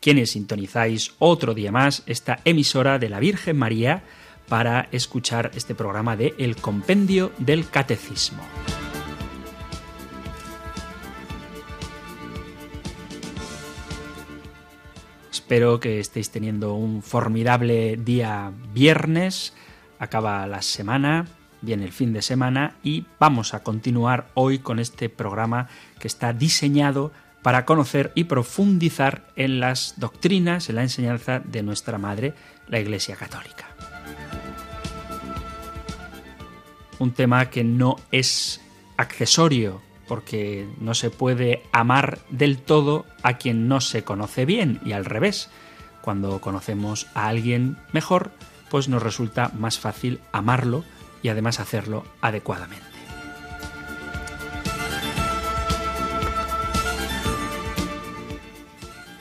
quienes sintonizáis otro día más esta emisora de la Virgen María para escuchar este programa de El Compendio del Catecismo. Espero que estéis teniendo un formidable día viernes. Acaba la semana, viene el fin de semana y vamos a continuar hoy con este programa que está diseñado para conocer y profundizar en las doctrinas, en la enseñanza de nuestra Madre, la Iglesia Católica. Un tema que no es accesorio, porque no se puede amar del todo a quien no se conoce bien y al revés. Cuando conocemos a alguien mejor, pues nos resulta más fácil amarlo y además hacerlo adecuadamente.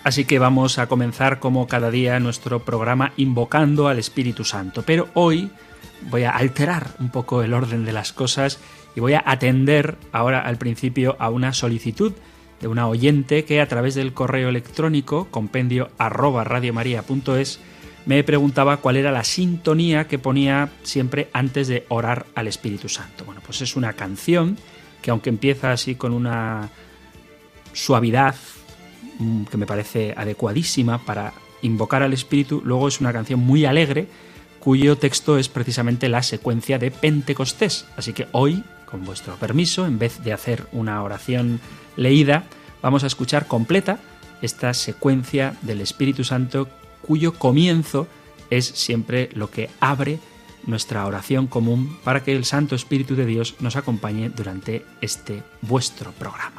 Así que vamos a comenzar como cada día nuestro programa invocando al Espíritu Santo. Pero hoy voy a alterar un poco el orden de las cosas y voy a atender ahora al principio a una solicitud de una oyente que a través del correo electrónico compendio arroba radiomaria.es me preguntaba cuál era la sintonía que ponía siempre antes de orar al Espíritu Santo. Bueno, pues es una canción que aunque empieza así con una suavidad que me parece adecuadísima para invocar al Espíritu, luego es una canción muy alegre cuyo texto es precisamente la secuencia de Pentecostés. Así que hoy, con vuestro permiso, en vez de hacer una oración leída, vamos a escuchar completa esta secuencia del Espíritu Santo cuyo comienzo es siempre lo que abre nuestra oración común para que el Santo Espíritu de Dios nos acompañe durante este vuestro programa.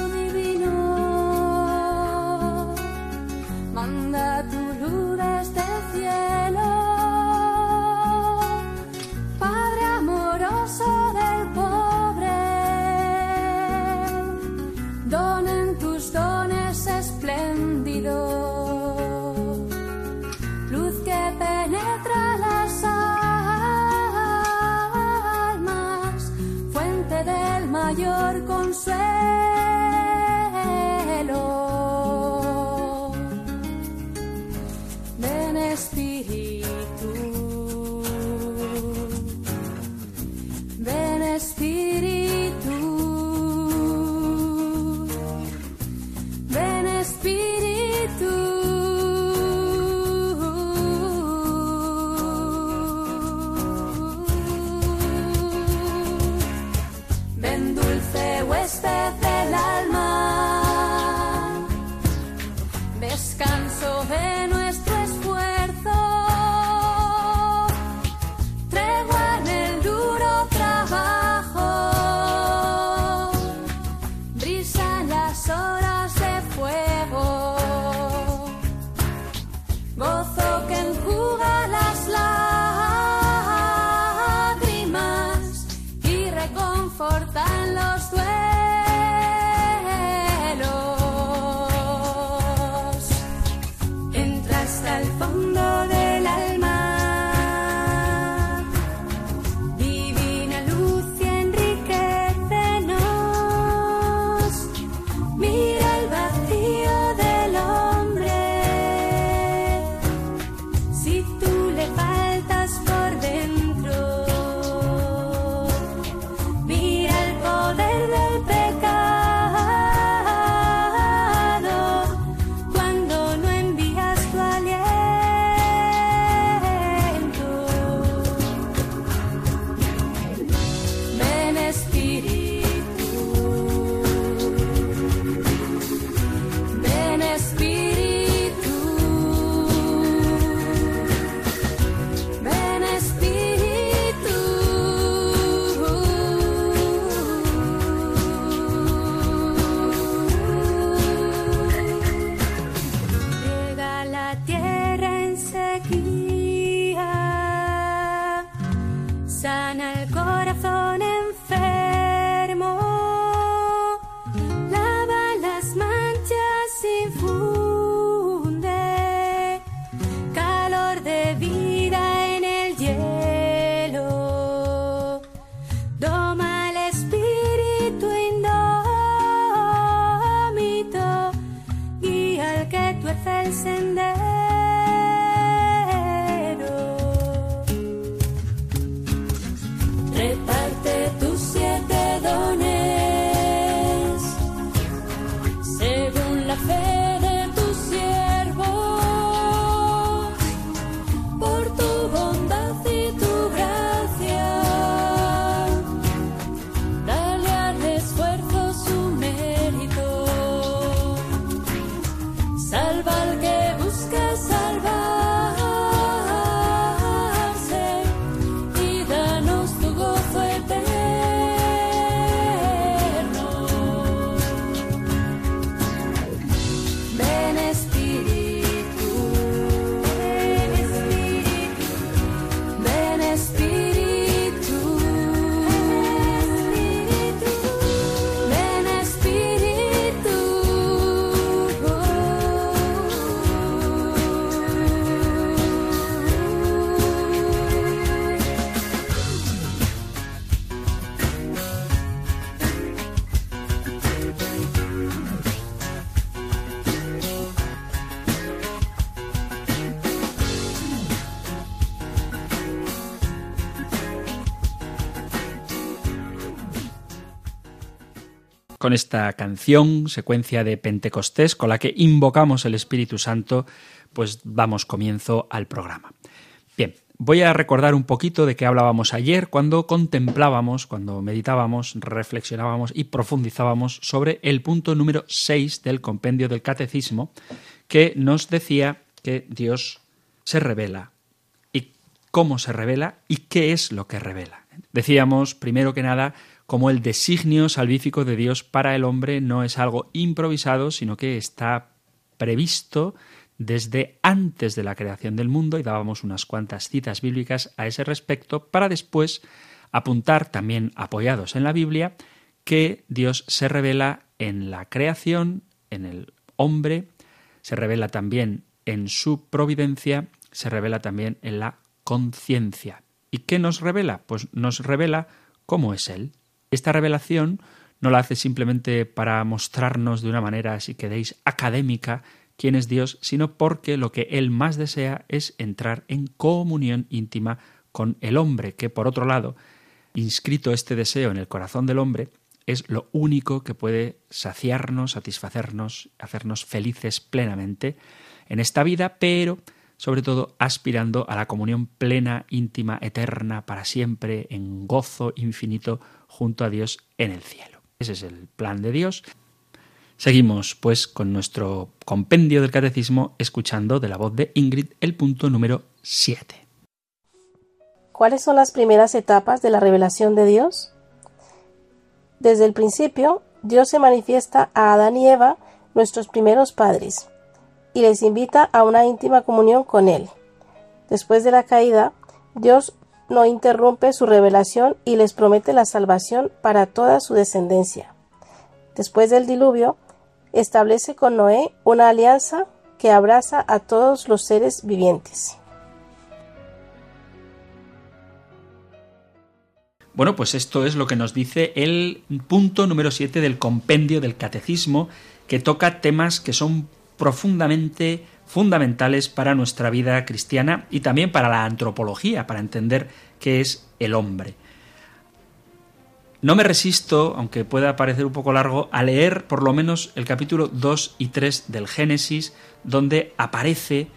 con esta canción, secuencia de Pentecostés, con la que invocamos el Espíritu Santo, pues damos comienzo al programa. Bien, voy a recordar un poquito de qué hablábamos ayer cuando contemplábamos, cuando meditábamos, reflexionábamos y profundizábamos sobre el punto número 6 del compendio del Catecismo, que nos decía que Dios se revela y cómo se revela y qué es lo que revela. Decíamos, primero que nada, como el designio salvífico de Dios para el hombre no es algo improvisado, sino que está previsto desde antes de la creación del mundo y dábamos unas cuantas citas bíblicas a ese respecto para después apuntar también apoyados en la Biblia que Dios se revela en la creación, en el hombre, se revela también en su providencia, se revela también en la conciencia. ¿Y qué nos revela? Pues nos revela cómo es Él. Esta revelación no la hace simplemente para mostrarnos de una manera, si queréis, académica quién es Dios, sino porque lo que Él más desea es entrar en comunión íntima con el hombre, que por otro lado, inscrito este deseo en el corazón del hombre, es lo único que puede saciarnos, satisfacernos, hacernos felices plenamente en esta vida, pero sobre todo aspirando a la comunión plena, íntima, eterna, para siempre, en gozo infinito junto a Dios en el cielo. Ese es el plan de Dios. Seguimos, pues, con nuestro compendio del catecismo, escuchando de la voz de Ingrid el punto número 7. ¿Cuáles son las primeras etapas de la revelación de Dios? Desde el principio, Dios se manifiesta a Adán y Eva, nuestros primeros padres, y les invita a una íntima comunión con Él. Después de la caída, Dios no interrumpe su revelación y les promete la salvación para toda su descendencia. Después del diluvio, establece con Noé una alianza que abraza a todos los seres vivientes. Bueno, pues esto es lo que nos dice el punto número 7 del compendio del catecismo, que toca temas que son profundamente fundamentales para nuestra vida cristiana y también para la antropología, para entender qué es el hombre. No me resisto, aunque pueda parecer un poco largo, a leer por lo menos el capítulo 2 y 3 del Génesis, donde aparece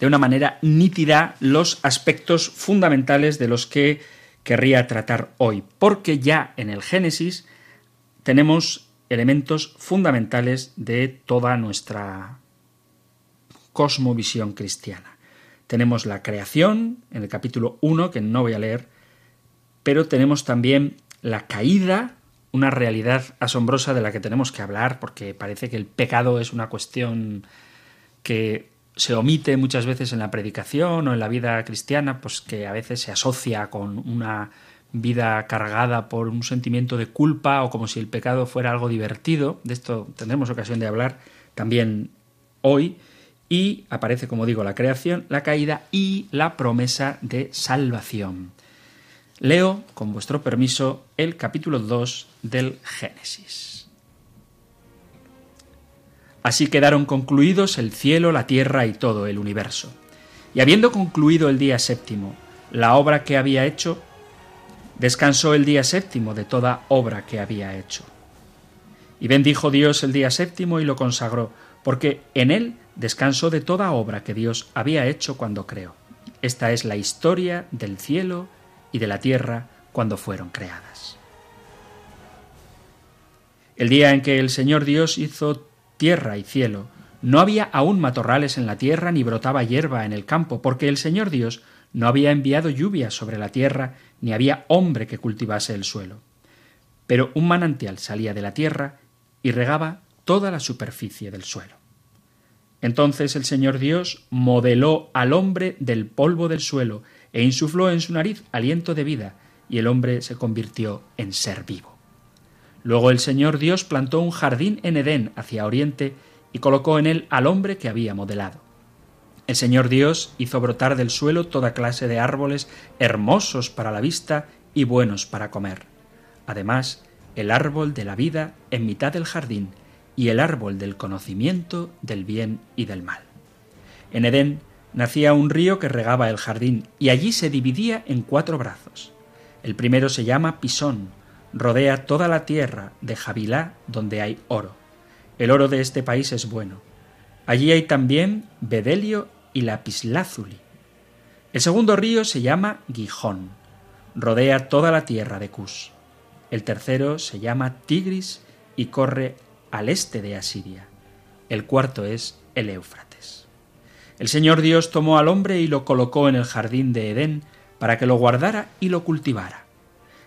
de una manera nítida los aspectos fundamentales de los que querría tratar hoy, porque ya en el Génesis tenemos elementos fundamentales de toda nuestra cosmovisión cristiana. Tenemos la creación en el capítulo 1, que no voy a leer, pero tenemos también la caída, una realidad asombrosa de la que tenemos que hablar, porque parece que el pecado es una cuestión que se omite muchas veces en la predicación o en la vida cristiana, pues que a veces se asocia con una vida cargada por un sentimiento de culpa o como si el pecado fuera algo divertido. De esto tendremos ocasión de hablar también hoy. Y aparece, como digo, la creación, la caída y la promesa de salvación. Leo, con vuestro permiso, el capítulo 2 del Génesis. Así quedaron concluidos el cielo, la tierra y todo el universo. Y habiendo concluido el día séptimo, la obra que había hecho, Descansó el día séptimo de toda obra que había hecho. Y bendijo Dios el día séptimo y lo consagró, porque en él descansó de toda obra que Dios había hecho cuando creó. Esta es la historia del cielo y de la tierra cuando fueron creadas. El día en que el Señor Dios hizo tierra y cielo, no había aún matorrales en la tierra ni brotaba hierba en el campo, porque el Señor Dios no había enviado lluvia sobre la tierra, ni había hombre que cultivase el suelo. Pero un manantial salía de la tierra y regaba toda la superficie del suelo. Entonces el Señor Dios modeló al hombre del polvo del suelo e insufló en su nariz aliento de vida, y el hombre se convirtió en ser vivo. Luego el Señor Dios plantó un jardín en Edén hacia oriente y colocó en él al hombre que había modelado. El Señor Dios hizo brotar del suelo toda clase de árboles hermosos para la vista y buenos para comer. Además, el árbol de la vida en mitad del jardín y el árbol del conocimiento del bien y del mal. En Edén nacía un río que regaba el jardín y allí se dividía en cuatro brazos. El primero se llama Pisón, rodea toda la tierra de Jabilá donde hay oro. El oro de este país es bueno. Allí hay también bedelio y lapislázuli. El segundo río se llama Gijón. Rodea toda la tierra de Cus. El tercero se llama Tigris y corre al este de Asiria. El cuarto es el Éufrates. El Señor Dios tomó al hombre y lo colocó en el jardín de Edén para que lo guardara y lo cultivara.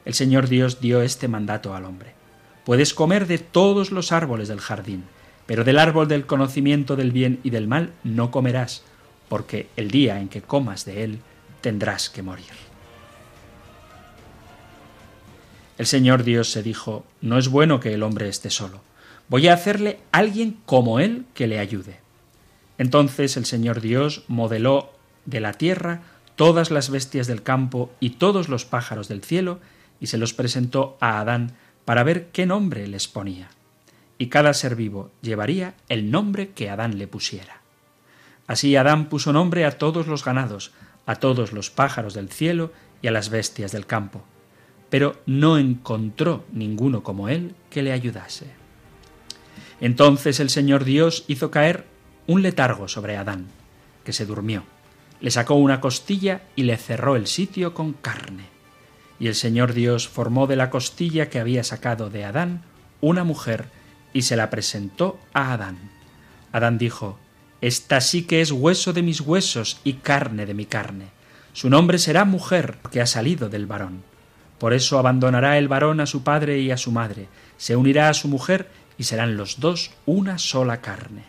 El Señor Dios dio este mandato al hombre. Puedes comer de todos los árboles del jardín, pero del árbol del conocimiento del bien y del mal no comerás, porque el día en que comas de él tendrás que morir. El Señor Dios se dijo, no es bueno que el hombre esté solo, voy a hacerle alguien como él que le ayude. Entonces el Señor Dios modeló de la tierra todas las bestias del campo y todos los pájaros del cielo, y se los presentó a Adán para ver qué nombre les ponía. Y cada ser vivo llevaría el nombre que Adán le pusiera. Así Adán puso nombre a todos los ganados, a todos los pájaros del cielo y a las bestias del campo, pero no encontró ninguno como él que le ayudase. Entonces el Señor Dios hizo caer un letargo sobre Adán, que se durmió. Le sacó una costilla y le cerró el sitio con carne. Y el Señor Dios formó de la costilla que había sacado de Adán una mujer y se la presentó a Adán. Adán dijo, Esta sí que es hueso de mis huesos y carne de mi carne. Su nombre será mujer, porque ha salido del varón. Por eso abandonará el varón a su padre y a su madre, se unirá a su mujer y serán los dos una sola carne.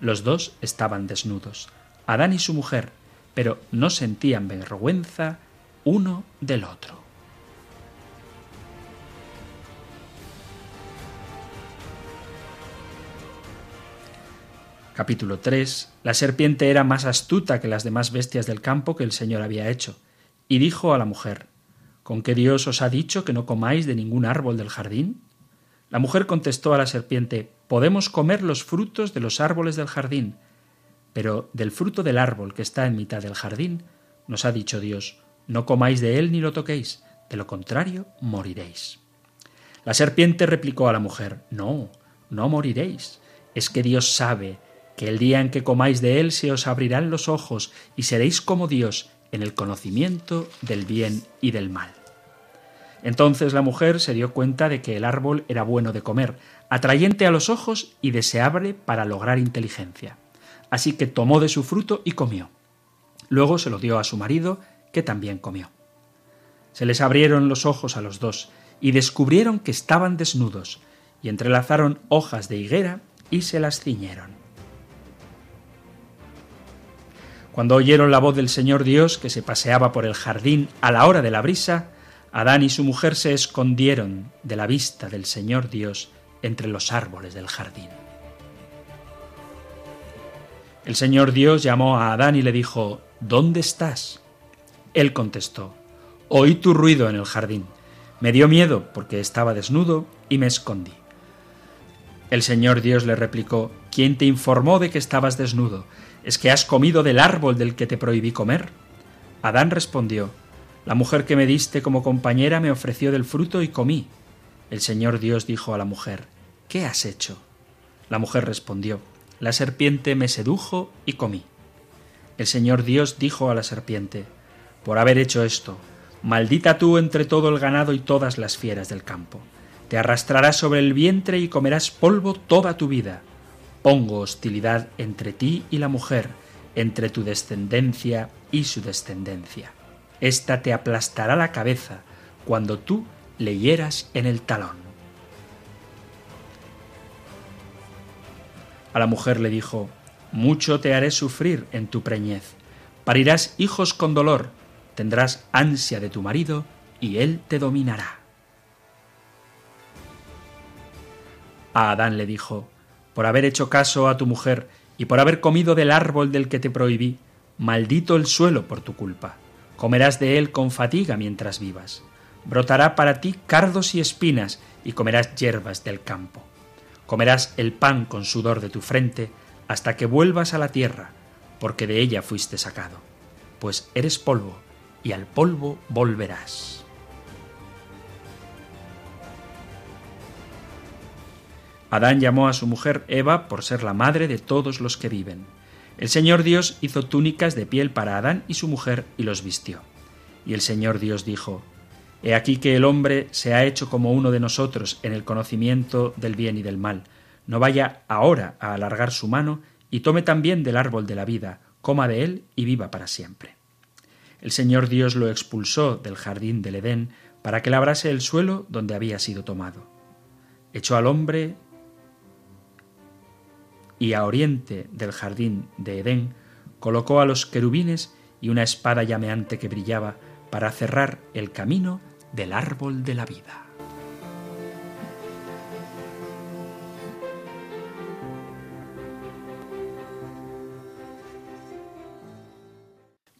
Los dos estaban desnudos, Adán y su mujer, pero no sentían vergüenza uno del otro. Capítulo 3. La serpiente era más astuta que las demás bestias del campo que el Señor había hecho, y dijo a la mujer, ¿Con qué Dios os ha dicho que no comáis de ningún árbol del jardín? La mujer contestó a la serpiente, Podemos comer los frutos de los árboles del jardín, pero del fruto del árbol que está en mitad del jardín, nos ha dicho Dios, no comáis de él ni lo toquéis, de lo contrario moriréis. La serpiente replicó a la mujer, No, no moriréis. Es que Dios sabe que el día en que comáis de él se os abrirán los ojos y seréis como Dios en el conocimiento del bien y del mal. Entonces la mujer se dio cuenta de que el árbol era bueno de comer, atrayente a los ojos y deseable para lograr inteligencia. Así que tomó de su fruto y comió. Luego se lo dio a su marido que también comió. Se les abrieron los ojos a los dos, y descubrieron que estaban desnudos, y entrelazaron hojas de higuera y se las ciñeron. Cuando oyeron la voz del Señor Dios que se paseaba por el jardín a la hora de la brisa, Adán y su mujer se escondieron de la vista del Señor Dios entre los árboles del jardín. El Señor Dios llamó a Adán y le dijo, ¿Dónde estás? Él contestó, Oí tu ruido en el jardín. Me dio miedo porque estaba desnudo y me escondí. El Señor Dios le replicó, ¿quién te informó de que estabas desnudo? ¿Es que has comido del árbol del que te prohibí comer? Adán respondió, La mujer que me diste como compañera me ofreció del fruto y comí. El Señor Dios dijo a la mujer, ¿qué has hecho? La mujer respondió, La serpiente me sedujo y comí. El Señor Dios dijo a la serpiente, por haber hecho esto. Maldita tú entre todo el ganado y todas las fieras del campo. Te arrastrarás sobre el vientre y comerás polvo toda tu vida. Pongo hostilidad entre ti y la mujer, entre tu descendencia y su descendencia. Esta te aplastará la cabeza cuando tú le hieras en el talón. A la mujer le dijo, Mucho te haré sufrir en tu preñez. Parirás hijos con dolor tendrás ansia de tu marido y él te dominará. A Adán le dijo, por haber hecho caso a tu mujer y por haber comido del árbol del que te prohibí, maldito el suelo por tu culpa. Comerás de él con fatiga mientras vivas. Brotará para ti cardos y espinas, y comerás hierbas del campo. Comerás el pan con sudor de tu frente, hasta que vuelvas a la tierra, porque de ella fuiste sacado. Pues eres polvo, y al polvo volverás. Adán llamó a su mujer Eva por ser la madre de todos los que viven. El Señor Dios hizo túnicas de piel para Adán y su mujer y los vistió. Y el Señor Dios dijo, He aquí que el hombre se ha hecho como uno de nosotros en el conocimiento del bien y del mal. No vaya ahora a alargar su mano y tome también del árbol de la vida, coma de él y viva para siempre. El Señor Dios lo expulsó del jardín del Edén para que labrase el suelo donde había sido tomado. Echó al hombre y a oriente del jardín de Edén colocó a los querubines y una espada llameante que brillaba para cerrar el camino del árbol de la vida.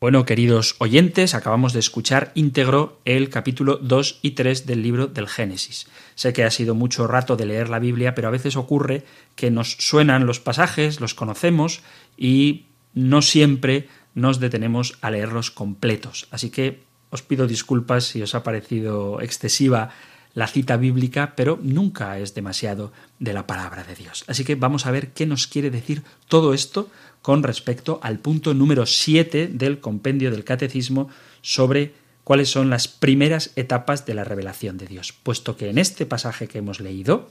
Bueno, queridos oyentes, acabamos de escuchar íntegro el capítulo 2 y 3 del libro del Génesis. Sé que ha sido mucho rato de leer la Biblia, pero a veces ocurre que nos suenan los pasajes, los conocemos y no siempre nos detenemos a leerlos completos. Así que os pido disculpas si os ha parecido excesiva la cita bíblica, pero nunca es demasiado de la palabra de Dios. Así que vamos a ver qué nos quiere decir todo esto con respecto al punto número 7 del compendio del catecismo sobre cuáles son las primeras etapas de la revelación de Dios, puesto que en este pasaje que hemos leído,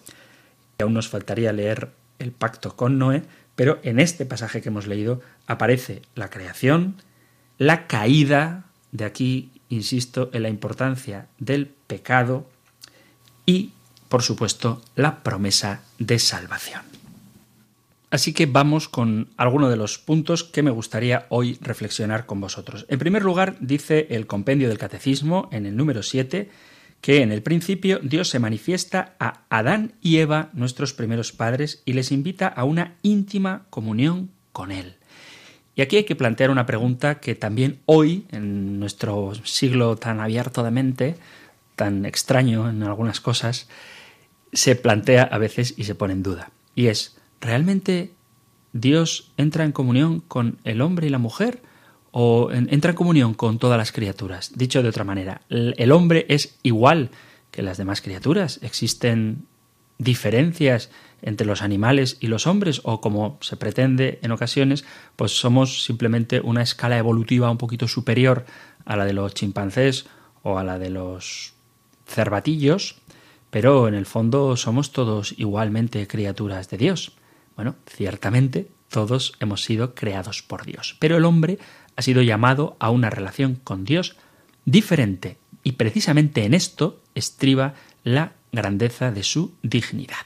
aún nos faltaría leer el pacto con Noé, pero en este pasaje que hemos leído aparece la creación, la caída, de aquí insisto en la importancia del pecado y, por supuesto, la promesa de salvación. Así que vamos con algunos de los puntos que me gustaría hoy reflexionar con vosotros. En primer lugar, dice el compendio del Catecismo en el número 7 que en el principio Dios se manifiesta a Adán y Eva, nuestros primeros padres, y les invita a una íntima comunión con Él. Y aquí hay que plantear una pregunta que también hoy, en nuestro siglo tan abierto de mente, tan extraño en algunas cosas, se plantea a veces y se pone en duda. Y es, ¿realmente Dios entra en comunión con el hombre y la mujer? ¿O entra en comunión con todas las criaturas? Dicho de otra manera, ¿el hombre es igual que las demás criaturas? ¿Existen diferencias entre los animales y los hombres o como se pretende en ocasiones, pues somos simplemente una escala evolutiva un poquito superior a la de los chimpancés o a la de los cervatillos, pero en el fondo somos todos igualmente criaturas de Dios. Bueno, ciertamente todos hemos sido creados por Dios, pero el hombre ha sido llamado a una relación con Dios diferente y precisamente en esto estriba la grandeza de su dignidad.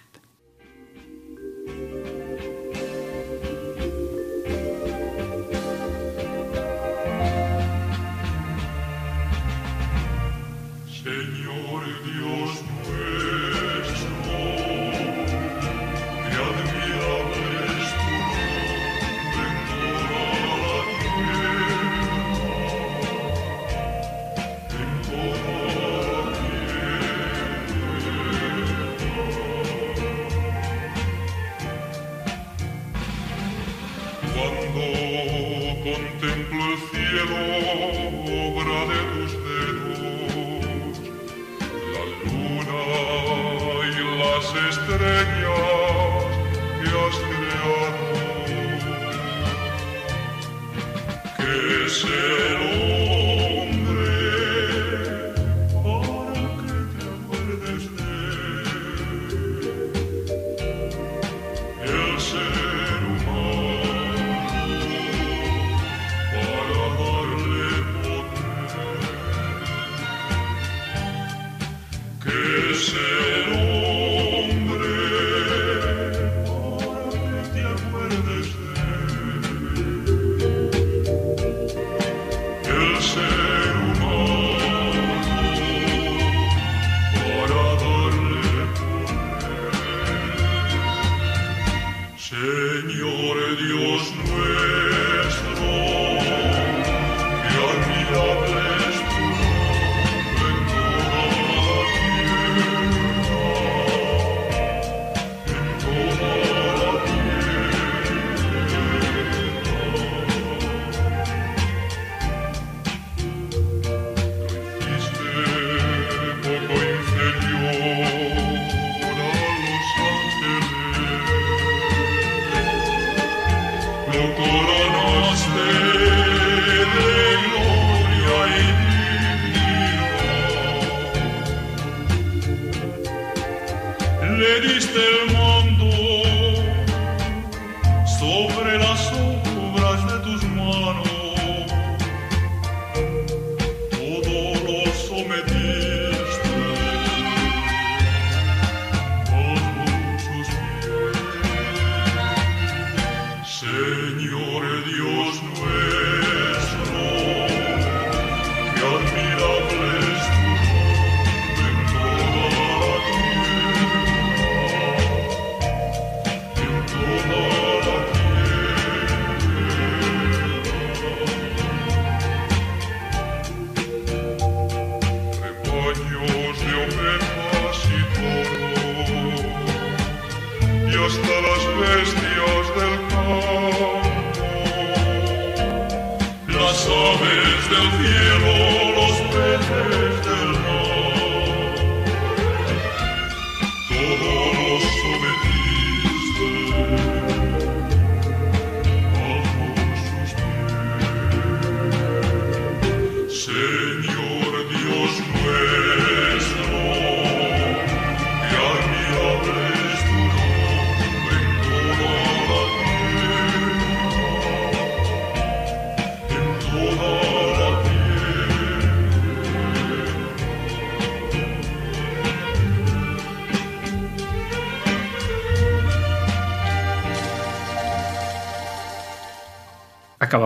contemplo el cielo, obra de tus dedos, la luna y las estrellas que has creado. Que sea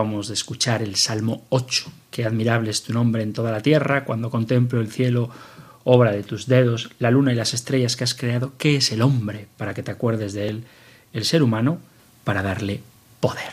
Acabamos de escuchar el Salmo 8. Qué admirable es tu nombre en toda la tierra, cuando contemplo el cielo, obra de tus dedos, la luna y las estrellas que has creado. ¿Qué es el hombre para que te acuerdes de él? El ser humano para darle poder.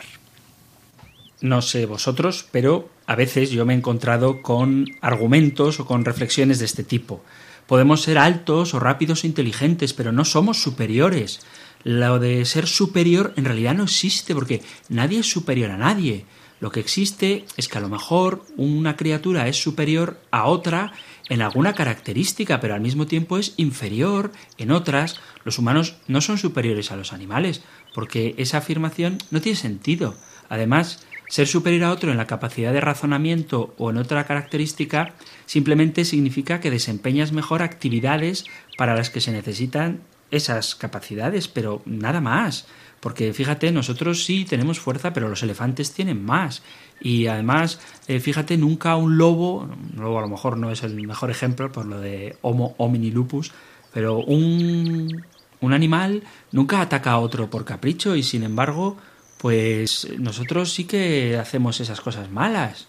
No sé vosotros, pero a veces yo me he encontrado con argumentos o con reflexiones de este tipo. Podemos ser altos o rápidos o inteligentes, pero no somos superiores. Lo de ser superior en realidad no existe porque nadie es superior a nadie. Lo que existe es que a lo mejor una criatura es superior a otra en alguna característica, pero al mismo tiempo es inferior en otras. Los humanos no son superiores a los animales, porque esa afirmación no tiene sentido. Además, ser superior a otro en la capacidad de razonamiento o en otra característica simplemente significa que desempeñas mejor actividades para las que se necesitan esas capacidades, pero nada más. Porque fíjate, nosotros sí tenemos fuerza, pero los elefantes tienen más. Y además, eh, fíjate, nunca un lobo, un lobo a lo mejor no es el mejor ejemplo por lo de Homo homini lupus, pero un, un animal nunca ataca a otro por capricho y sin embargo, pues nosotros sí que hacemos esas cosas malas.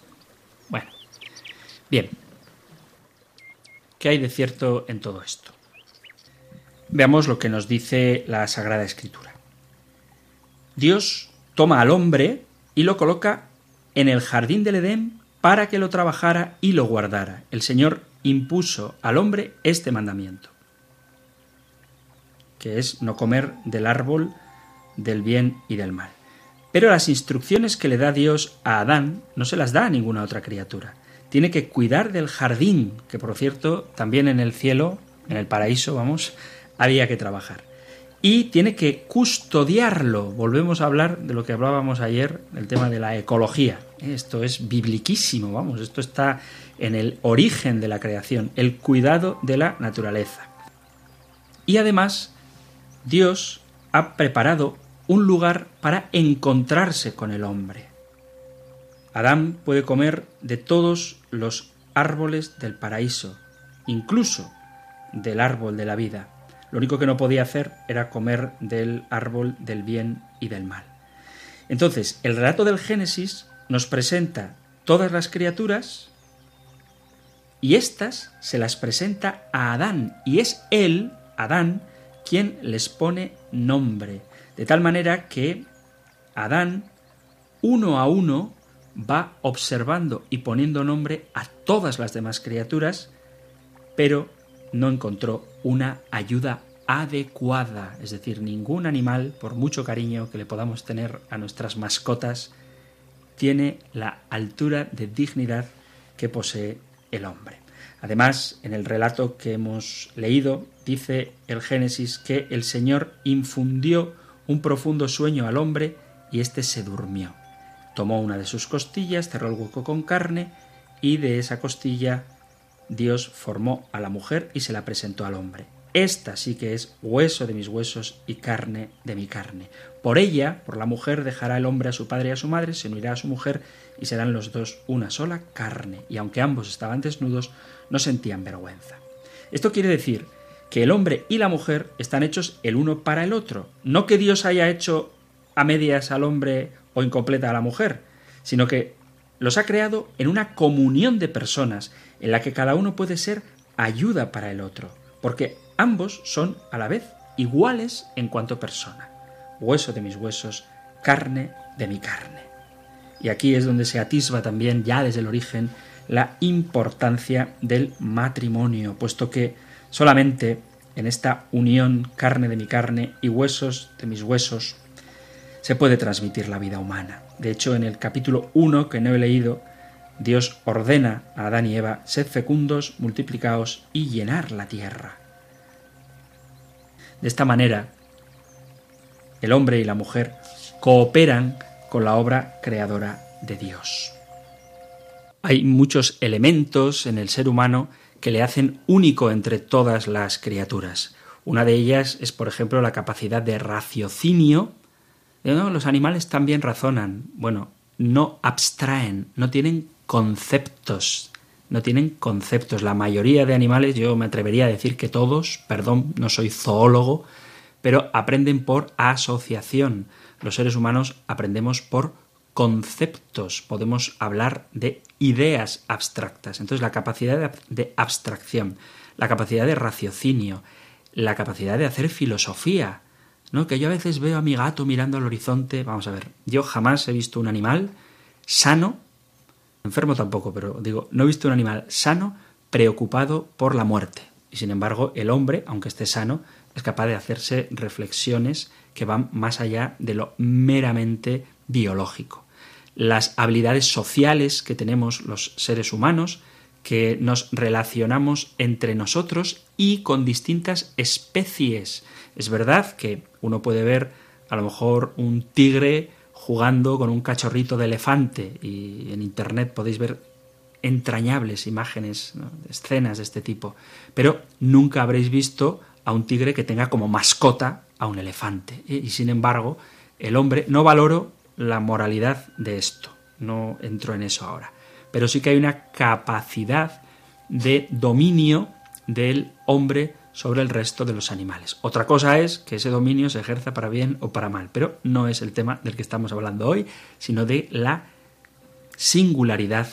Bueno, bien. ¿Qué hay de cierto en todo esto? Veamos lo que nos dice la Sagrada Escritura. Dios toma al hombre y lo coloca en el jardín del Edén para que lo trabajara y lo guardara. El Señor impuso al hombre este mandamiento, que es no comer del árbol del bien y del mal. Pero las instrucciones que le da Dios a Adán no se las da a ninguna otra criatura. Tiene que cuidar del jardín, que por cierto, también en el cielo, en el paraíso, vamos, había que trabajar. Y tiene que custodiarlo. Volvemos a hablar de lo que hablábamos ayer, el tema de la ecología. Esto es bibliquísimo, vamos, esto está en el origen de la creación, el cuidado de la naturaleza. Y además, Dios ha preparado un lugar para encontrarse con el hombre. Adán puede comer de todos los árboles del paraíso, incluso del árbol de la vida. Lo único que no podía hacer era comer del árbol del bien y del mal. Entonces, el relato del Génesis nos presenta todas las criaturas y éstas se las presenta a Adán y es él, Adán, quien les pone nombre. De tal manera que Adán, uno a uno, va observando y poniendo nombre a todas las demás criaturas, pero no encontró una ayuda adecuada, es decir, ningún animal, por mucho cariño que le podamos tener a nuestras mascotas, tiene la altura de dignidad que posee el hombre. Además, en el relato que hemos leído, dice el Génesis que el Señor infundió un profundo sueño al hombre y éste se durmió. Tomó una de sus costillas, cerró el hueco con carne y de esa costilla Dios formó a la mujer y se la presentó al hombre. esta sí que es hueso de mis huesos y carne de mi carne. Por ella, por la mujer, dejará el hombre a su padre y a su madre, se unirá a su mujer y serán los dos una sola carne. Y aunque ambos estaban desnudos, no sentían vergüenza. Esto quiere decir que el hombre y la mujer están hechos el uno para el otro. No que Dios haya hecho a medias al hombre o incompleta a la mujer, sino que los ha creado en una comunión de personas en la que cada uno puede ser ayuda para el otro, porque ambos son a la vez iguales en cuanto persona. Hueso de mis huesos, carne de mi carne. Y aquí es donde se atisba también, ya desde el origen, la importancia del matrimonio, puesto que solamente en esta unión carne de mi carne y huesos de mis huesos se puede transmitir la vida humana. De hecho, en el capítulo 1 que no he leído, Dios ordena a Adán y Eva, sed fecundos, multiplicaos y llenar la tierra. De esta manera, el hombre y la mujer cooperan con la obra creadora de Dios. Hay muchos elementos en el ser humano que le hacen único entre todas las criaturas. Una de ellas es, por ejemplo, la capacidad de raciocinio. Los animales también razonan. Bueno, no abstraen, no tienen conceptos, no tienen conceptos. La mayoría de animales, yo me atrevería a decir que todos, perdón, no soy zoólogo, pero aprenden por asociación. Los seres humanos aprendemos por conceptos, podemos hablar de ideas abstractas. Entonces la capacidad de, abstracción, la capacidad de raciocinio, la capacidad de hacer filosofía, ¿no? Que yo a veces veo a mi gato mirando al horizonte, vamos a ver, yo jamás he visto un animal sano, enfermo tampoco, pero digo, no he visto un animal sano preocupado por la muerte. Y sin embargo, el hombre, aunque esté sano, es capaz de hacerse reflexiones que van más allá de lo meramente biológico. Las habilidades sociales que tenemos los seres humanos, que nos relacionamos entre nosotros y con distintas especies. Es verdad que uno puede ver a lo mejor un tigre jugando con un cachorrito de elefante y en internet podéis ver entrañables imágenes, escenas de este tipo, pero nunca habréis visto a un tigre que tenga como mascota a un elefante. Y, sin embargo, el hombre, no valoro la moralidad de esto, no entro en eso ahora, pero sí que hay una capacidad de dominio del hombre sobre el resto de los animales. Otra cosa es que ese dominio se ejerza para bien o para mal, pero no es el tema del que estamos hablando hoy, sino de la singularidad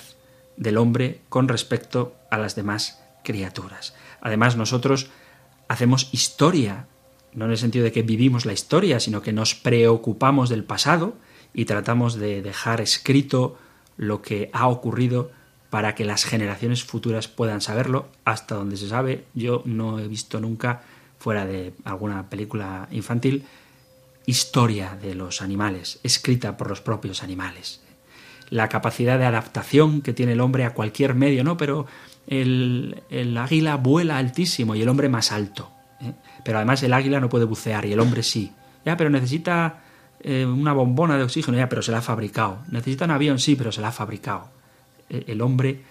del hombre con respecto a las demás criaturas. Además, nosotros hacemos historia, no en el sentido de que vivimos la historia, sino que nos preocupamos del pasado y tratamos de dejar escrito lo que ha ocurrido para que las generaciones futuras puedan saberlo. Hasta donde se sabe, yo no he visto nunca, fuera de alguna película infantil, historia de los animales, escrita por los propios animales. La capacidad de adaptación que tiene el hombre a cualquier medio, ¿no? Pero el, águila vuela altísimo y el hombre más alto. ¿eh? Pero además el águila no puede bucear y el hombre sí. Ya, pero necesita eh, una bombona de oxígeno, ya, pero se la ha fabricado. Necesita un avión, sí, pero se la ha fabricado. E, el hombre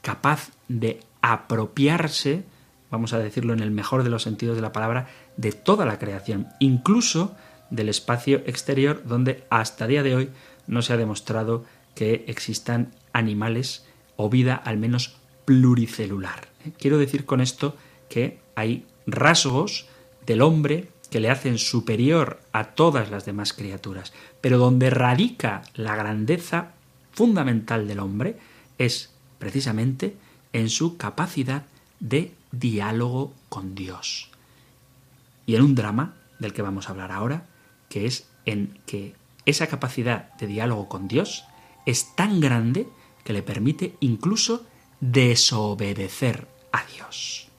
capaz de apropiarse, vamos a decirlo en el mejor de los sentidos de la palabra, de toda la creación, incluso del espacio exterior donde hasta día de hoy no se ha demostrado que existan animales o vida al menos pluricelular. Quiero decir con esto que hay rasgos del hombre que le hacen superior a todas las demás criaturas, pero donde radica la grandeza fundamental del hombre es precisamente en su capacidad de diálogo con Dios. Y en un drama del que vamos a hablar ahora, que es en que esa capacidad de diálogo con Dios es tan grande que le permite incluso desobedecer a Dios.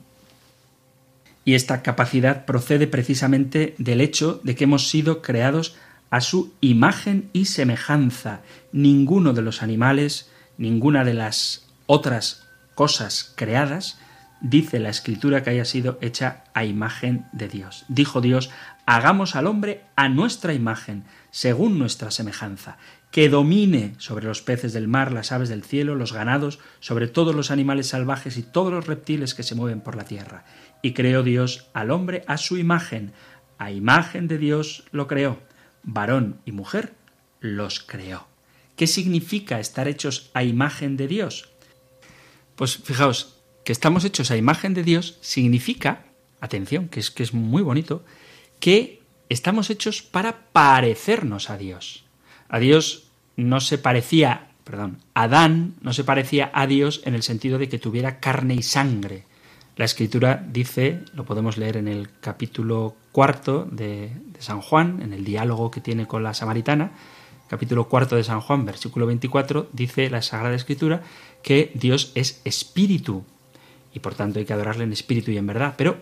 Y esta capacidad procede precisamente del hecho de que hemos sido creados a su imagen y semejanza. Ninguno de los animales, ninguna de las otras cosas creadas, dice la escritura que haya sido hecha a imagen de Dios. Dijo Dios, hagamos al hombre a nuestra imagen, según nuestra semejanza, que domine sobre los peces del mar, las aves del cielo, los ganados, sobre todos los animales salvajes y todos los reptiles que se mueven por la tierra. Y creó Dios al hombre a su imagen. A imagen de Dios lo creó. Varón y mujer los creó. ¿Qué significa estar hechos a imagen de Dios? Pues fijaos, que estamos hechos a imagen de Dios significa, atención, que es que es muy bonito, que estamos hechos para parecernos a Dios. A Dios no se parecía, perdón, Adán no se parecía a Dios en el sentido de que tuviera carne y sangre. La escritura dice, lo podemos leer en el capítulo cuarto de, San Juan, en el diálogo que tiene con la samaritana, capítulo cuarto de San Juan, versículo 24, dice la Sagrada Escritura que Dios es espíritu y por tanto hay que adorarle en espíritu y en verdad. Pero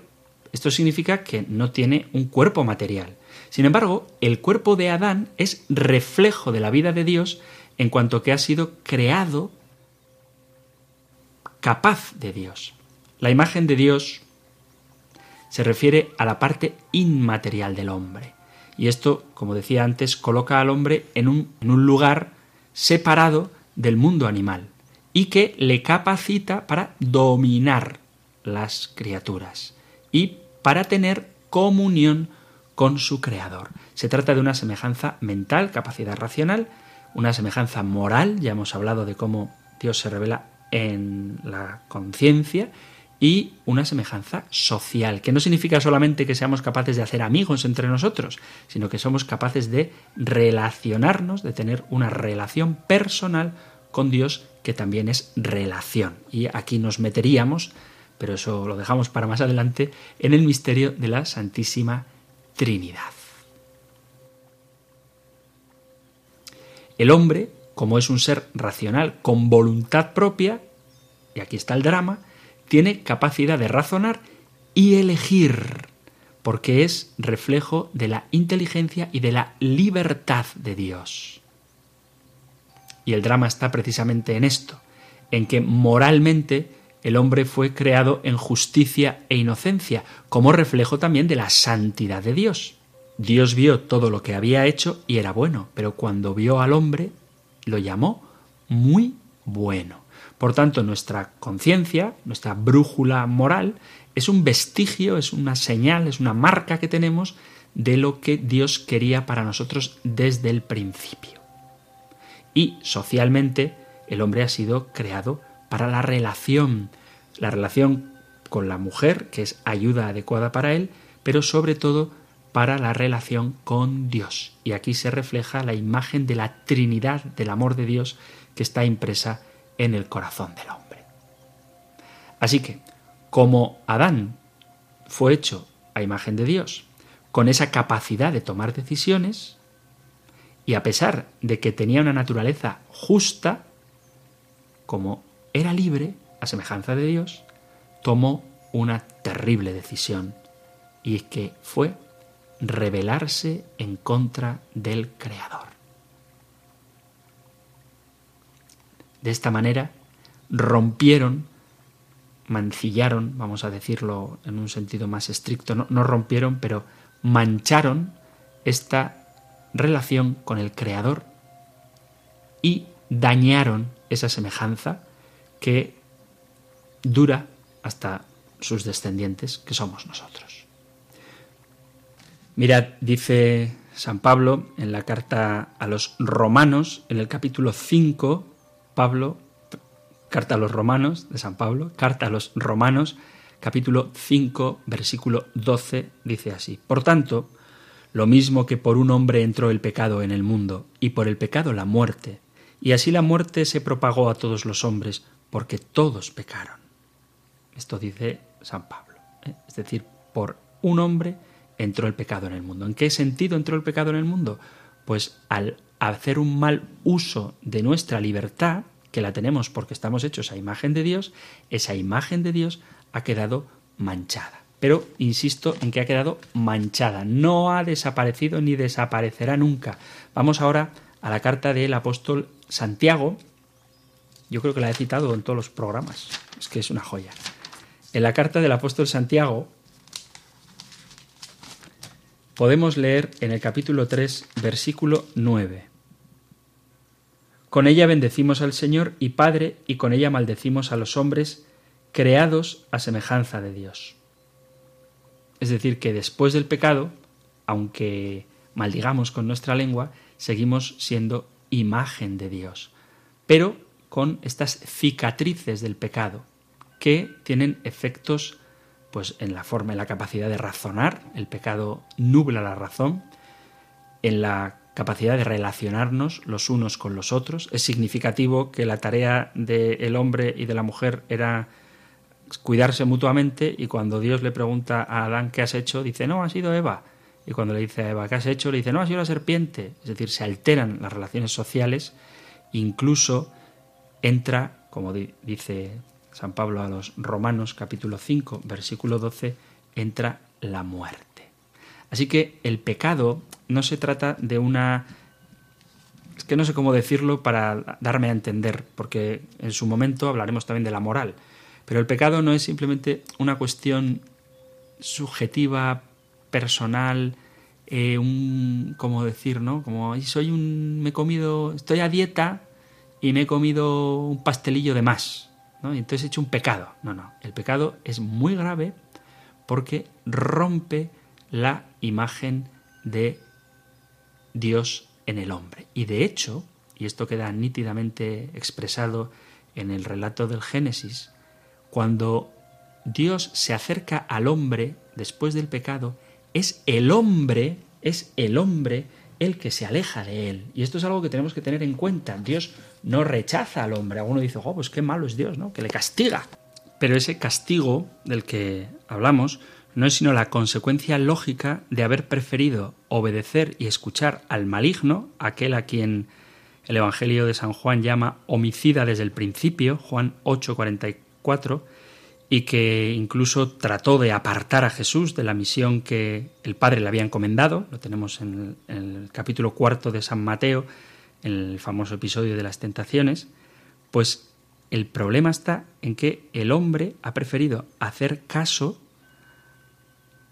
esto significa que no tiene un cuerpo material. Sin embargo, el cuerpo de Adán es reflejo de la vida de Dios en cuanto que ha sido creado capaz de Dios. La imagen de Dios se refiere a la parte inmaterial del hombre. Y esto, como decía antes, coloca al hombre en un, lugar separado del mundo animal y que le capacita para dominar las criaturas y para tener comunión con su creador. Se trata de una semejanza mental, capacidad racional, una semejanza moral, ya hemos hablado de cómo Dios se revela en la conciencia, y una semejanza social, que no significa solamente que seamos capaces de hacer amigos entre nosotros, sino que somos capaces de relacionarnos, de tener una relación personal con Dios que también es relación. Y aquí nos meteríamos, pero eso lo dejamos para más adelante, en el misterio de la Santísima Trinidad. El hombre, como es un ser racional con voluntad propia, y aquí está el drama, tiene capacidad de razonar y elegir, porque es reflejo de la inteligencia y de la libertad de Dios. Y el drama está precisamente en esto, en que moralmente el hombre fue creado en justicia e inocencia, como reflejo también de la santidad de Dios. Dios vio todo lo que había hecho y era bueno, pero cuando vio al hombre lo llamó muy bueno. Por tanto, nuestra conciencia, nuestra brújula moral, es un vestigio, es una señal, es una marca que tenemos de lo que Dios quería para nosotros desde el principio. Y socialmente, el hombre ha sido creado para la relación, la relación con la mujer, que es ayuda adecuada para él, pero sobre todo para la relación con Dios. Y aquí se refleja la imagen de la Trinidad del amor de Dios que está impresa en el corazón del hombre. Así que, como Adán fue hecho a imagen de Dios, con esa capacidad de tomar decisiones, y a pesar de que tenía una naturaleza justa, como era libre, a semejanza de Dios, tomó una terrible decisión, y es que fue rebelarse en contra del Creador. De esta manera rompieron, mancillaron, vamos a decirlo en un sentido más estricto, no, rompieron, pero mancharon esta relación con el Creador y dañaron esa semejanza que dura hasta sus descendientes, que somos nosotros. Mirad, dice San Pablo en la carta a los romanos, en el capítulo 5, Pablo, carta a los romanos de San Pablo, carta a los romanos, capítulo 5, versículo 12, dice así. Por tanto, lo mismo que por un hombre entró el pecado en el mundo, y por el pecado la muerte, y así la muerte se propagó a todos los hombres, porque todos pecaron. Esto dice San Pablo. ¿eh? Es decir, por un hombre entró el pecado en el mundo. ¿En qué sentido entró el pecado en el mundo? Pues al hacer un mal uso de nuestra libertad, que la tenemos porque estamos hechos a imagen de Dios, esa imagen de Dios ha quedado manchada. Pero insisto en que ha quedado manchada, no ha desaparecido ni desaparecerá nunca. Vamos ahora a la carta del apóstol Santiago. Yo creo que la he citado en todos los programas, es que es una joya. En la carta del apóstol Santiago, podemos leer en el capítulo 3, versículo 9. Con ella bendecimos al Señor y Padre, y con ella maldecimos a los hombres creados a semejanza de Dios. Es decir, que después del pecado, aunque maldigamos con nuestra lengua, seguimos siendo imagen de Dios, pero con estas cicatrices del pecado, que tienen efectos pues en la forma, en la capacidad de razonar, el pecado nubla la razón, en la capacidad de relacionarnos los unos con los otros. Es significativo que la tarea del hombre y de la mujer era cuidarse mutuamente y cuando Dios le pregunta a Adán qué has hecho, dice, no, ha sido Eva. Y cuando le dice a Eva qué has hecho, le dice, no, ha sido la serpiente. Es decir, se alteran las relaciones sociales, incluso entra, como dice San Pablo a los Romanos capítulo 5, versículo 12, entra la muerte. Así que el pecado no se trata de una... Es que no sé cómo decirlo para darme a entender, porque en su momento hablaremos también de la moral. Pero el pecado no es simplemente una cuestión subjetiva, personal, eh, un, ¿cómo decir, no? Como soy un, me he comido, estoy a dieta y me he comido un pastelillo de más, ¿no? Y entonces he hecho un pecado. No, no. El pecado es muy grave porque rompe la imagen de Dios en el hombre. Y de hecho, y esto queda nítidamente expresado en el relato del Génesis, cuando Dios se acerca al hombre después del pecado, es el hombre, es el hombre el que se aleja de él. Y esto es algo que tenemos que tener en cuenta. Dios no rechaza al hombre. Alguno dice, oh, pues qué malo es Dios, ¿no? Que le castiga. Pero ese castigo del que hablamos no es sino la consecuencia lógica de haber preferido obedecer y escuchar al maligno, aquel a quien el Evangelio de San Juan llama homicida desde el principio, Juan 8:44, y que incluso trató de apartar a Jesús de la misión que el Padre le había encomendado, lo tenemos en el, en el capítulo cuarto de San Mateo, en el famoso episodio de las tentaciones, pues el problema está en que el hombre ha preferido hacer caso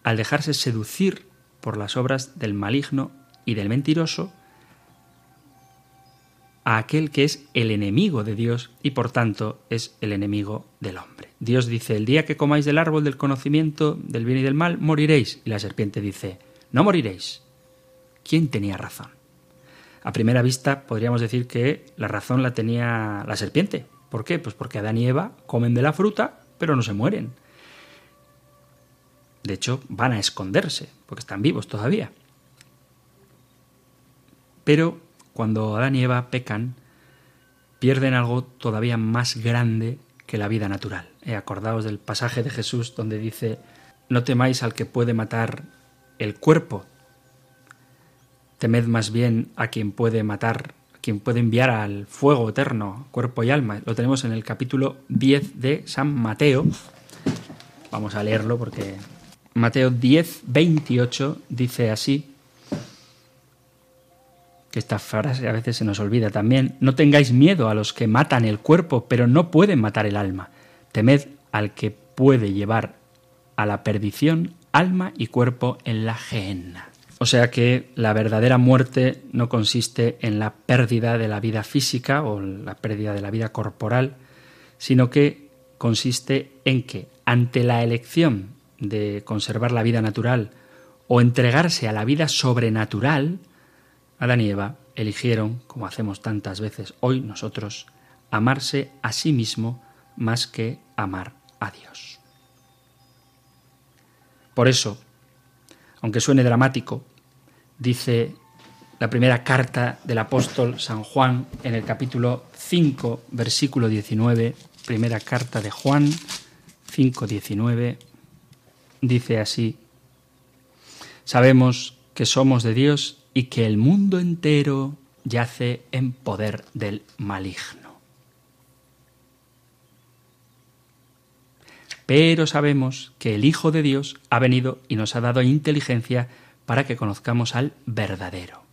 al dejarse seducir por las obras del maligno y del mentiroso, a aquel que es el enemigo de Dios y por tanto es el enemigo del hombre. Dios dice, el día que comáis del árbol del conocimiento del bien y del mal, moriréis. Y la serpiente dice, no moriréis. ¿Quién tenía razón? A primera vista podríamos decir que la razón la tenía la serpiente. ¿Por qué? Pues porque Adán y Eva comen de la fruta, pero no se mueren. De hecho, van a esconderse, porque están vivos todavía. Pero cuando Adán y Eva pecan, pierden algo todavía más grande que la vida natural. Eh, acordaos del pasaje de Jesús donde dice, no temáis al que puede matar el cuerpo, temed más bien a quien puede matar, a quien puede enviar al fuego eterno, cuerpo y alma. Lo tenemos en el capítulo 10 de San Mateo. Vamos a leerlo porque Mateo 10, 28 dice así, que esta frase a veces se nos olvida también, no tengáis miedo a los que matan el cuerpo, pero no pueden matar el alma. Temed al que puede llevar a la perdición alma y cuerpo en la gehenna. O sea que la verdadera muerte no consiste en la pérdida de la vida física o la pérdida de la vida corporal, sino que consiste en que ante la elección de conservar la vida natural o entregarse a la vida sobrenatural, Adán y Eva eligieron, como hacemos tantas veces hoy nosotros, amarse a sí mismo más que amar a Dios. Por eso, aunque suene dramático, dice la primera carta del apóstol San Juan en el capítulo 5, versículo 19, primera carta de Juan 5, 19, dice así, sabemos que somos de Dios y que el mundo entero yace en poder del maligno. Pero sabemos que el Hijo de Dios ha venido y nos ha dado inteligencia para que conozcamos al verdadero.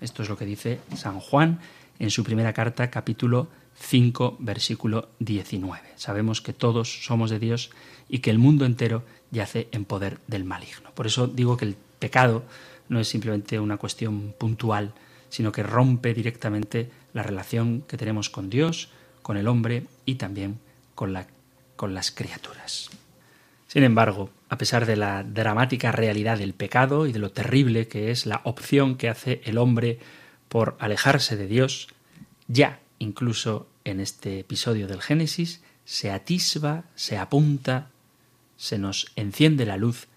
Esto es lo que dice San Juan en su primera carta, capítulo 5, versículo 19. Sabemos que todos somos de Dios y que el mundo entero yace en poder del maligno. Por eso digo que el pecado no es simplemente una cuestión puntual, sino que rompe directamente la relación que tenemos con Dios, con el hombre y también con, la, con las criaturas. Sin embargo, a pesar de la dramática realidad del pecado y de lo terrible que es la opción que hace el hombre por alejarse de Dios, ya incluso en este episodio del Génesis se atisba, se apunta, se nos enciende la luz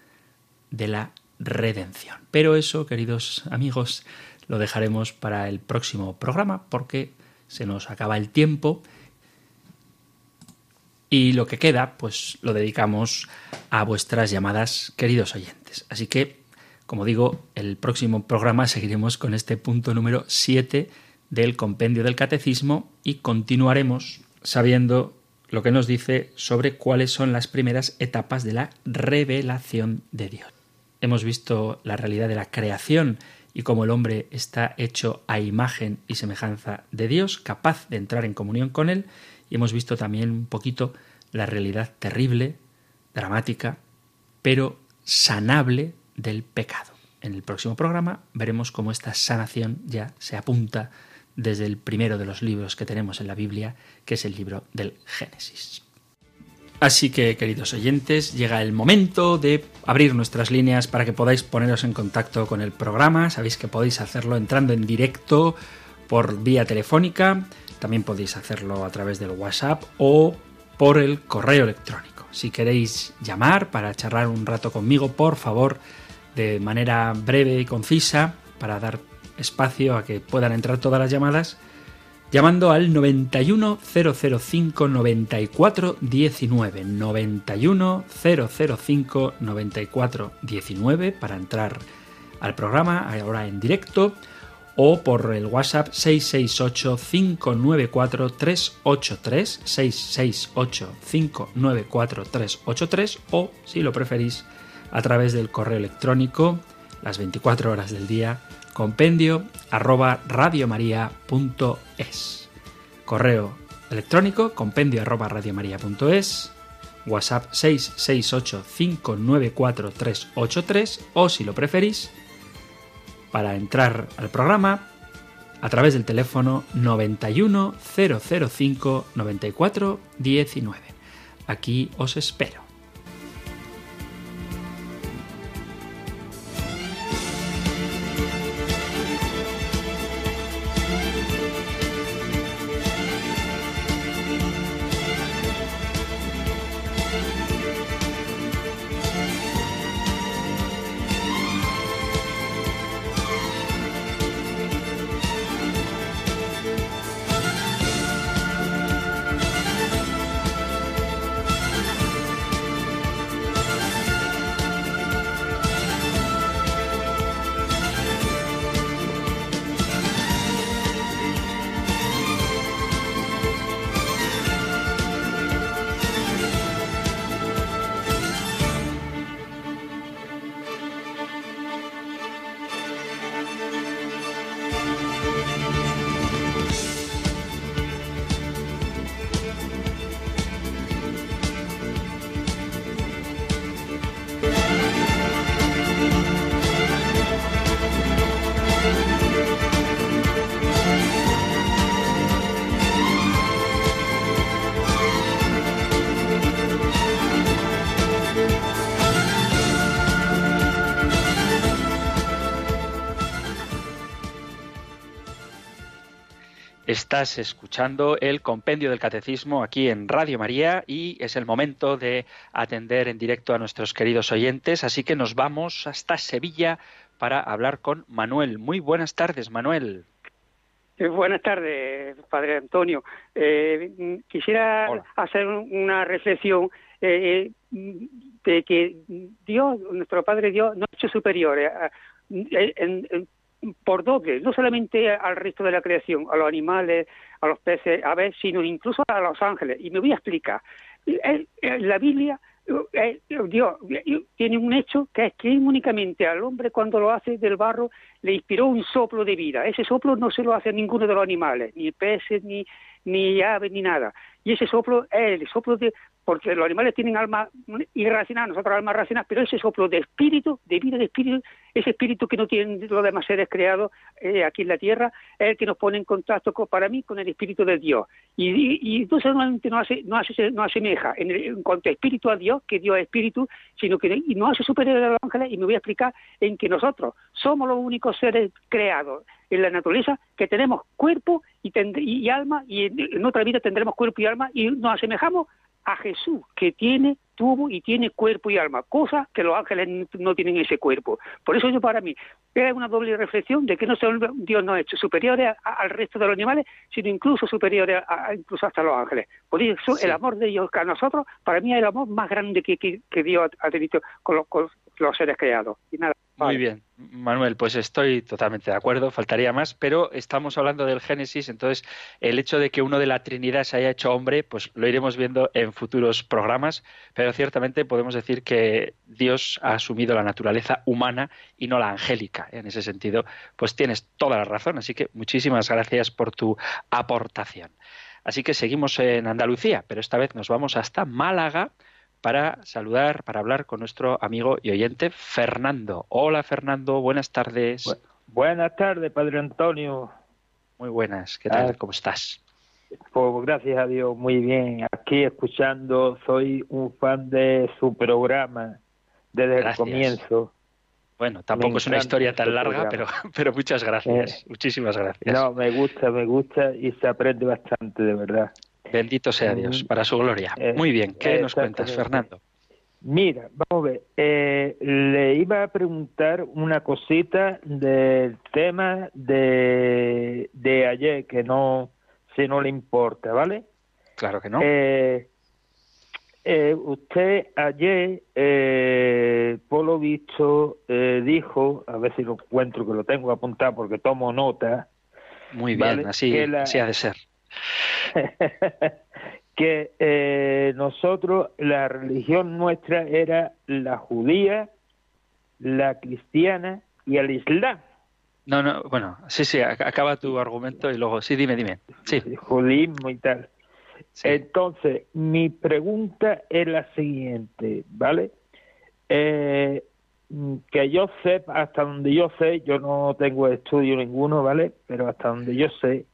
de la redención. Pero eso, queridos amigos, lo dejaremos para el próximo programa porque se nos acaba el tiempo y lo que queda, pues lo dedicamos a vuestras llamadas, queridos oyentes. Así que, como digo, el próximo programa seguiremos con este punto número 7 del compendio del catecismo y continuaremos sabiendo lo que nos dice sobre cuáles son las primeras etapas de la revelación de Dios. Hemos visto la realidad de la creación y cómo el hombre está hecho a imagen y semejanza de Dios, capaz de entrar en comunión con Él, y hemos visto también un poquito la realidad terrible, dramática, pero sanable del pecado. En el próximo programa veremos cómo esta sanación ya se apunta desde el primero de los libros que tenemos en la Biblia, que es el libro del Génesis. Así que, queridos oyentes, llega el momento de abrir nuestras líneas para que podáis poneros en contacto con el programa. Sabéis que podéis hacerlo entrando en directo por vía telefónica, también podéis hacerlo a través del WhatsApp o por el correo electrónico. Si queréis llamar para charlar un rato conmigo, por favor, de manera breve y concisa, para dar espacio a que puedan entrar todas las llamadas, llamando al 91005 94 19 91005 94 19 para entrar al programa ahora en directo o por el WhatsApp 668 594 383 668 594 383 o si lo preferís a través del correo electrónico las 24 horas del día compendio arroba radiomaria.es. Correo electrónico compendio arroba radiomaria.es. WhatsApp 668 594 383 o si lo preferís, para entrar al programa a través del teléfono 91 005 94 19. Aquí os espero. Estás escuchando el compendio del catecismo aquí en Radio María y es el momento de atender en directo a nuestros queridos oyentes, así que nos vamos hasta Sevilla para hablar con Manuel. Muy buenas tardes, Manuel. Eh, buenas tardes, Padre Antonio. Eh, quisiera hacer una reflexión eh, de que Dios, nuestro Padre Dios, no ha hecho superior en, por doble, no solamente al resto de la creación, a los animales, a los peces, a ver, sino incluso a los ángeles. Y me voy a explicar. La Biblia, Dios tiene un hecho que es que únicamente al hombre cuando lo hace del barro le inspiró un soplo de vida. Ese soplo no se lo hace ninguno de los animales, ni peces, ni, ni aves, ni nada. Y ese soplo es el soplo de, porque los animales tienen alma irracional, nosotros alma racional, pero ese soplo de espíritu, de vida de espíritu, ese espíritu que no tienen los demás seres creados eh, aquí en la tierra, es el que nos pone en contacto para mí con el espíritu de Dios. Y, y, no solamente no hace, no hace, no asemeja en, en, cuanto a espíritu a Dios, que Dios es espíritu, sino que y no hace superior a los ángeles, y me voy a explicar en que nosotros somos los únicos seres creados en la naturaleza que tenemos cuerpo y, y alma, y en otra vida tendremos cuerpo y alma, y nos asemejamos a Jesús, que tiene, tuvo y tiene cuerpo y alma, cosa que los ángeles no tienen ese cuerpo. Por eso yo para mí era una doble reflexión de que no Dios no ha hecho superiores al resto de los animales, sino incluso superiores a, incluso hasta los ángeles. Por eso el amor de Dios a nosotros, para mí es el amor más grande que, que, Dios ha tenido con los, con los seres creados. Y nada. Muy bien, Manuel, pues estoy totalmente de acuerdo, faltaría más, pero estamos hablando del Génesis, entonces el hecho de que uno de la Trinidad se haya hecho hombre, pues lo iremos viendo en futuros programas, pero ciertamente podemos decir que Dios ha asumido la naturaleza humana y no la angélica. En ese sentido, pues tienes toda la razón, así que muchísimas gracias por tu aportación. Así que seguimos en Andalucía, pero esta vez nos vamos hasta Málaga para saludar, para hablar con nuestro amigo y oyente Fernando. Hola Fernando, buenas tardes. buenas tardes, Padre Antonio. Muy buenas, ¿qué tal? Ah, ¿Cómo estás? Pues gracias a Dios, muy bien. Aquí escuchando, soy un fan de su programa desde el comienzo. Bueno, tampoco es una historia tan larga, pero, pero muchas gracias, eh, muchísimas gracias. No, me gusta, me gusta y se aprende bastante, de verdad. Bendito sea Dios, para su gloria. Eh, Muy bien, ¿qué nos cuentas, Fernando? Mira, vamos a ver, eh, le iba a preguntar una cosita del tema de, de ayer, que no, si no le importa, ¿vale? Claro que no. Eh, usted ayer, por lo visto, dijo, a ver si lo encuentro, que lo tengo apuntado porque tomo nota. Muy bien, así, así ha de ser. que eh, nosotros, la religión nuestra era la judía, la cristiana y el islam. No, no, bueno, sí, sí, acaba tu argumento y luego, sí, dime, dime. Sí. Judismo y tal. Entonces, mi pregunta es la siguiente, ¿vale? Eh, que yo sepa, hasta donde yo sé, yo no tengo estudio ninguno, ¿vale? Pero hasta donde yo sé,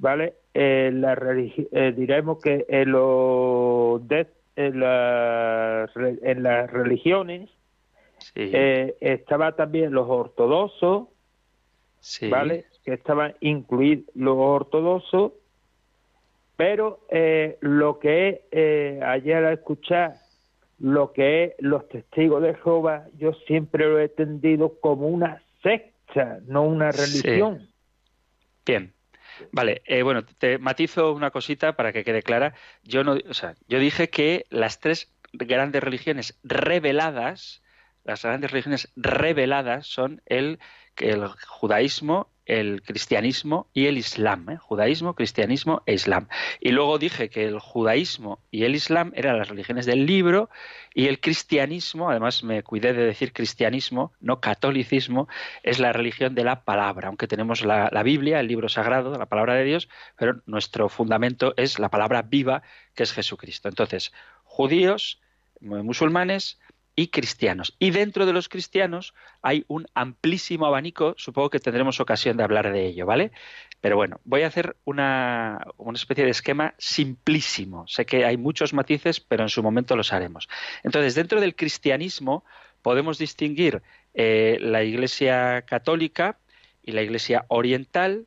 ¿vale? Eh, la eh, diremos que en, los en, en, las religiones eh, estaba también los ortodoxos, ¿vale? Que estaban incluidos los ortodoxos, pero eh, lo que es, ayer a escuchar lo que es los testigos de Jehová, yo siempre lo he entendido como una secta, no una religión. Bien. Vale, eh, bueno, te matizo una cosita para que quede clara. Yo no, o sea, yo dije que las tres grandes religiones reveladas, las grandes religiones reveladas son el, el judaísmo, el cristianismo y el islam. ¿eh? Judaísmo, cristianismo e islam. Y luego dije que el judaísmo y el islam eran las religiones del libro y el cristianismo, además me cuidé de decir cristianismo, no catolicismo, es la religión de la palabra. Aunque tenemos la, la Biblia, el libro sagrado, la palabra de Dios, pero nuestro fundamento es la palabra viva que es Jesucristo. Entonces, judíos, musulmanes, y cristianos. Y dentro de los cristianos hay un amplísimo abanico, supongo que tendremos ocasión de hablar de ello, ¿vale? Pero bueno, voy a hacer una, una especie de esquema simplísimo. Sé que hay muchos matices, pero en su momento los haremos. Entonces, dentro del cristianismo podemos distinguir eh, la Iglesia católica y la Iglesia oriental,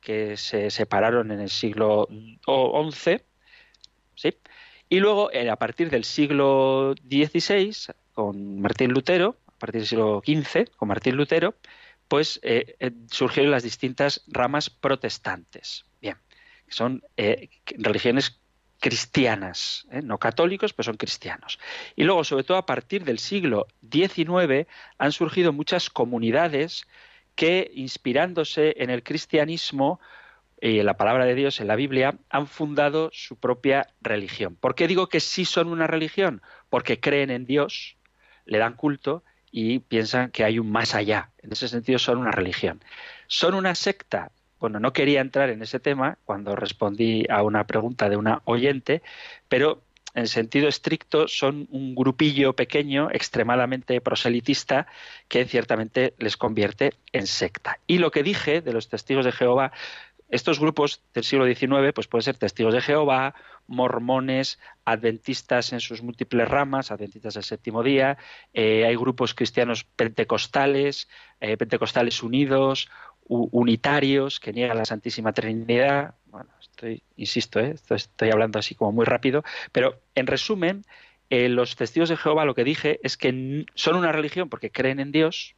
que se separaron en el siglo XI. Y luego, eh, a partir del siglo XVI, con Martín Lutero, a partir del siglo XV, con Martín Lutero, pues eh, eh, surgieron las distintas ramas protestantes. Bien, son religiones cristianas, no católicos, pero son cristianos. Y luego, sobre todo a partir del siglo XIX, han surgido muchas comunidades que, inspirándose en el cristianismo, y en la palabra de Dios, en la Biblia, han fundado su propia religión. ¿Por qué digo que sí son una religión? Porque creen en Dios, le dan culto y piensan que hay un más allá. En ese sentido son una religión. ¿Son una secta? Bueno, no quería entrar en ese tema cuando respondí a una pregunta de una oyente, pero en sentido estricto, son un grupillo pequeño, extremadamente proselitista, que ciertamente les convierte en secta. Y lo que dije de los testigos de Jehová estos grupos del siglo XIX pues pueden ser testigos de Jehová, mormones, adventistas en sus múltiples ramas, adventistas del séptimo día, eh, hay grupos cristianos pentecostales, eh, pentecostales unidos, unitarios que niegan la Santísima Trinidad. Bueno, estoy, insisto, ¿eh? estoy hablando así como muy rápido, pero en resumen, los testigos de Jehová lo que dije es que son una religión porque creen en Dios,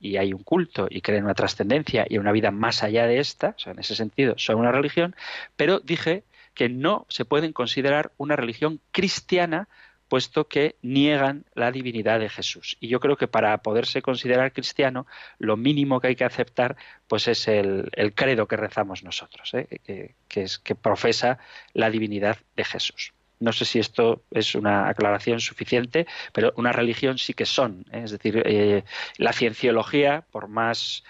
y hay un culto y creen una trascendencia y una vida más allá de esta, o sea, en ese sentido son una religión, pero dije que no se pueden considerar una religión cristiana puesto que niegan la divinidad de Jesús. Y yo creo que para poderse considerar cristiano, lo mínimo que hay que aceptar pues es el, credo que rezamos nosotros, ¿eh? que, es, que profesa la divinidad de Jesús. No sé si esto es una aclaración suficiente, pero una religión sí que son. ¿eh? Es decir, eh, la cienciología, por más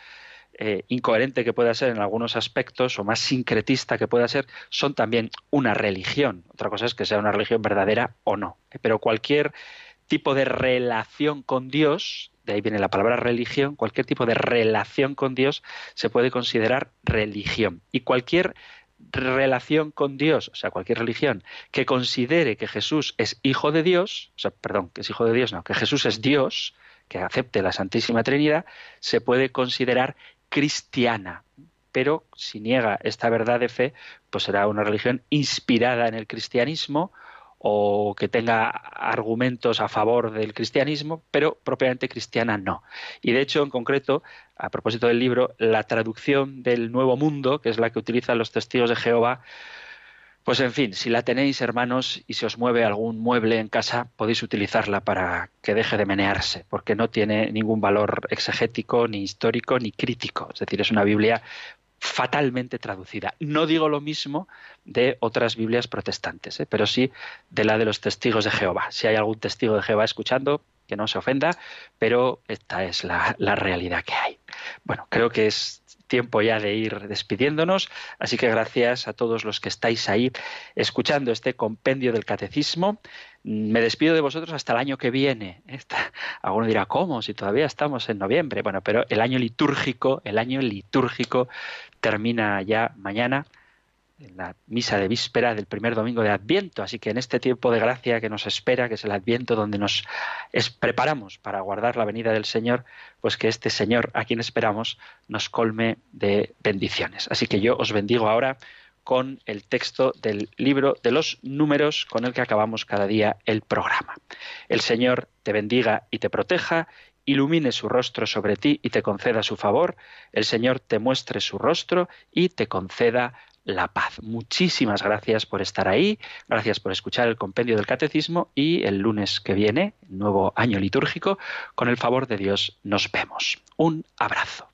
eh, incoherente que pueda ser en algunos aspectos o más sincretista que pueda ser, son también una religión. Otra cosa es que sea una religión verdadera o no. Pero cualquier tipo de relación con Dios, de ahí viene la palabra religión, cualquier tipo de relación con Dios se puede considerar religión. Y cualquier relación con Dios, o sea, cualquier religión, que considere que Jesús es hijo de Dios, o sea, perdón, que es hijo de Dios, no, que Jesús es Dios, que acepte la Santísima Trinidad, se puede considerar cristiana. Pero si niega esta verdad de fe, pues será una religión inspirada en el cristianismo o que tenga argumentos a favor del cristianismo, pero propiamente cristiana no. Y de hecho, en concreto, a propósito del libro, la traducción del Nuevo Mundo, que es la que utilizan los testigos de Jehová, pues en fin, si la tenéis, hermanos, y se os mueve algún mueble en casa, podéis utilizarla para que deje de menearse, porque no tiene ningún valor exegético, ni histórico, ni crítico. Es decir, es una Biblia fatalmente traducida. No digo lo mismo de otras Biblias protestantes, ¿eh? pero sí de la de los testigos de Jehová. Si hay algún testigo de Jehová escuchando, que no se ofenda, pero esta es la, realidad que hay. Bueno, creo que es tiempo ya de ir despidiéndonos, así que gracias a todos los que estáis ahí escuchando este compendio del catecismo. Me despido de vosotros hasta el año que viene. Alguno dirá, ¿cómo? Si todavía estamos en noviembre. Bueno, pero el año litúrgico, el año litúrgico termina ya mañana en la misa de víspera del primer domingo de Adviento. Así que en este tiempo de gracia que nos espera, que es el Adviento, donde nos preparamos para guardar la venida del Señor, pues que este Señor a quien esperamos nos colme de bendiciones. Así que yo os bendigo ahora con el texto del libro de los números con el que acabamos cada día el programa. El Señor te bendiga y te proteja ilumine su rostro sobre ti y te conceda su favor, el Señor te muestre su rostro y te conceda la paz. Muchísimas gracias por estar ahí, gracias por escuchar el compendio del catecismo y el lunes que viene, nuevo año litúrgico, con el favor de Dios nos vemos. Un abrazo.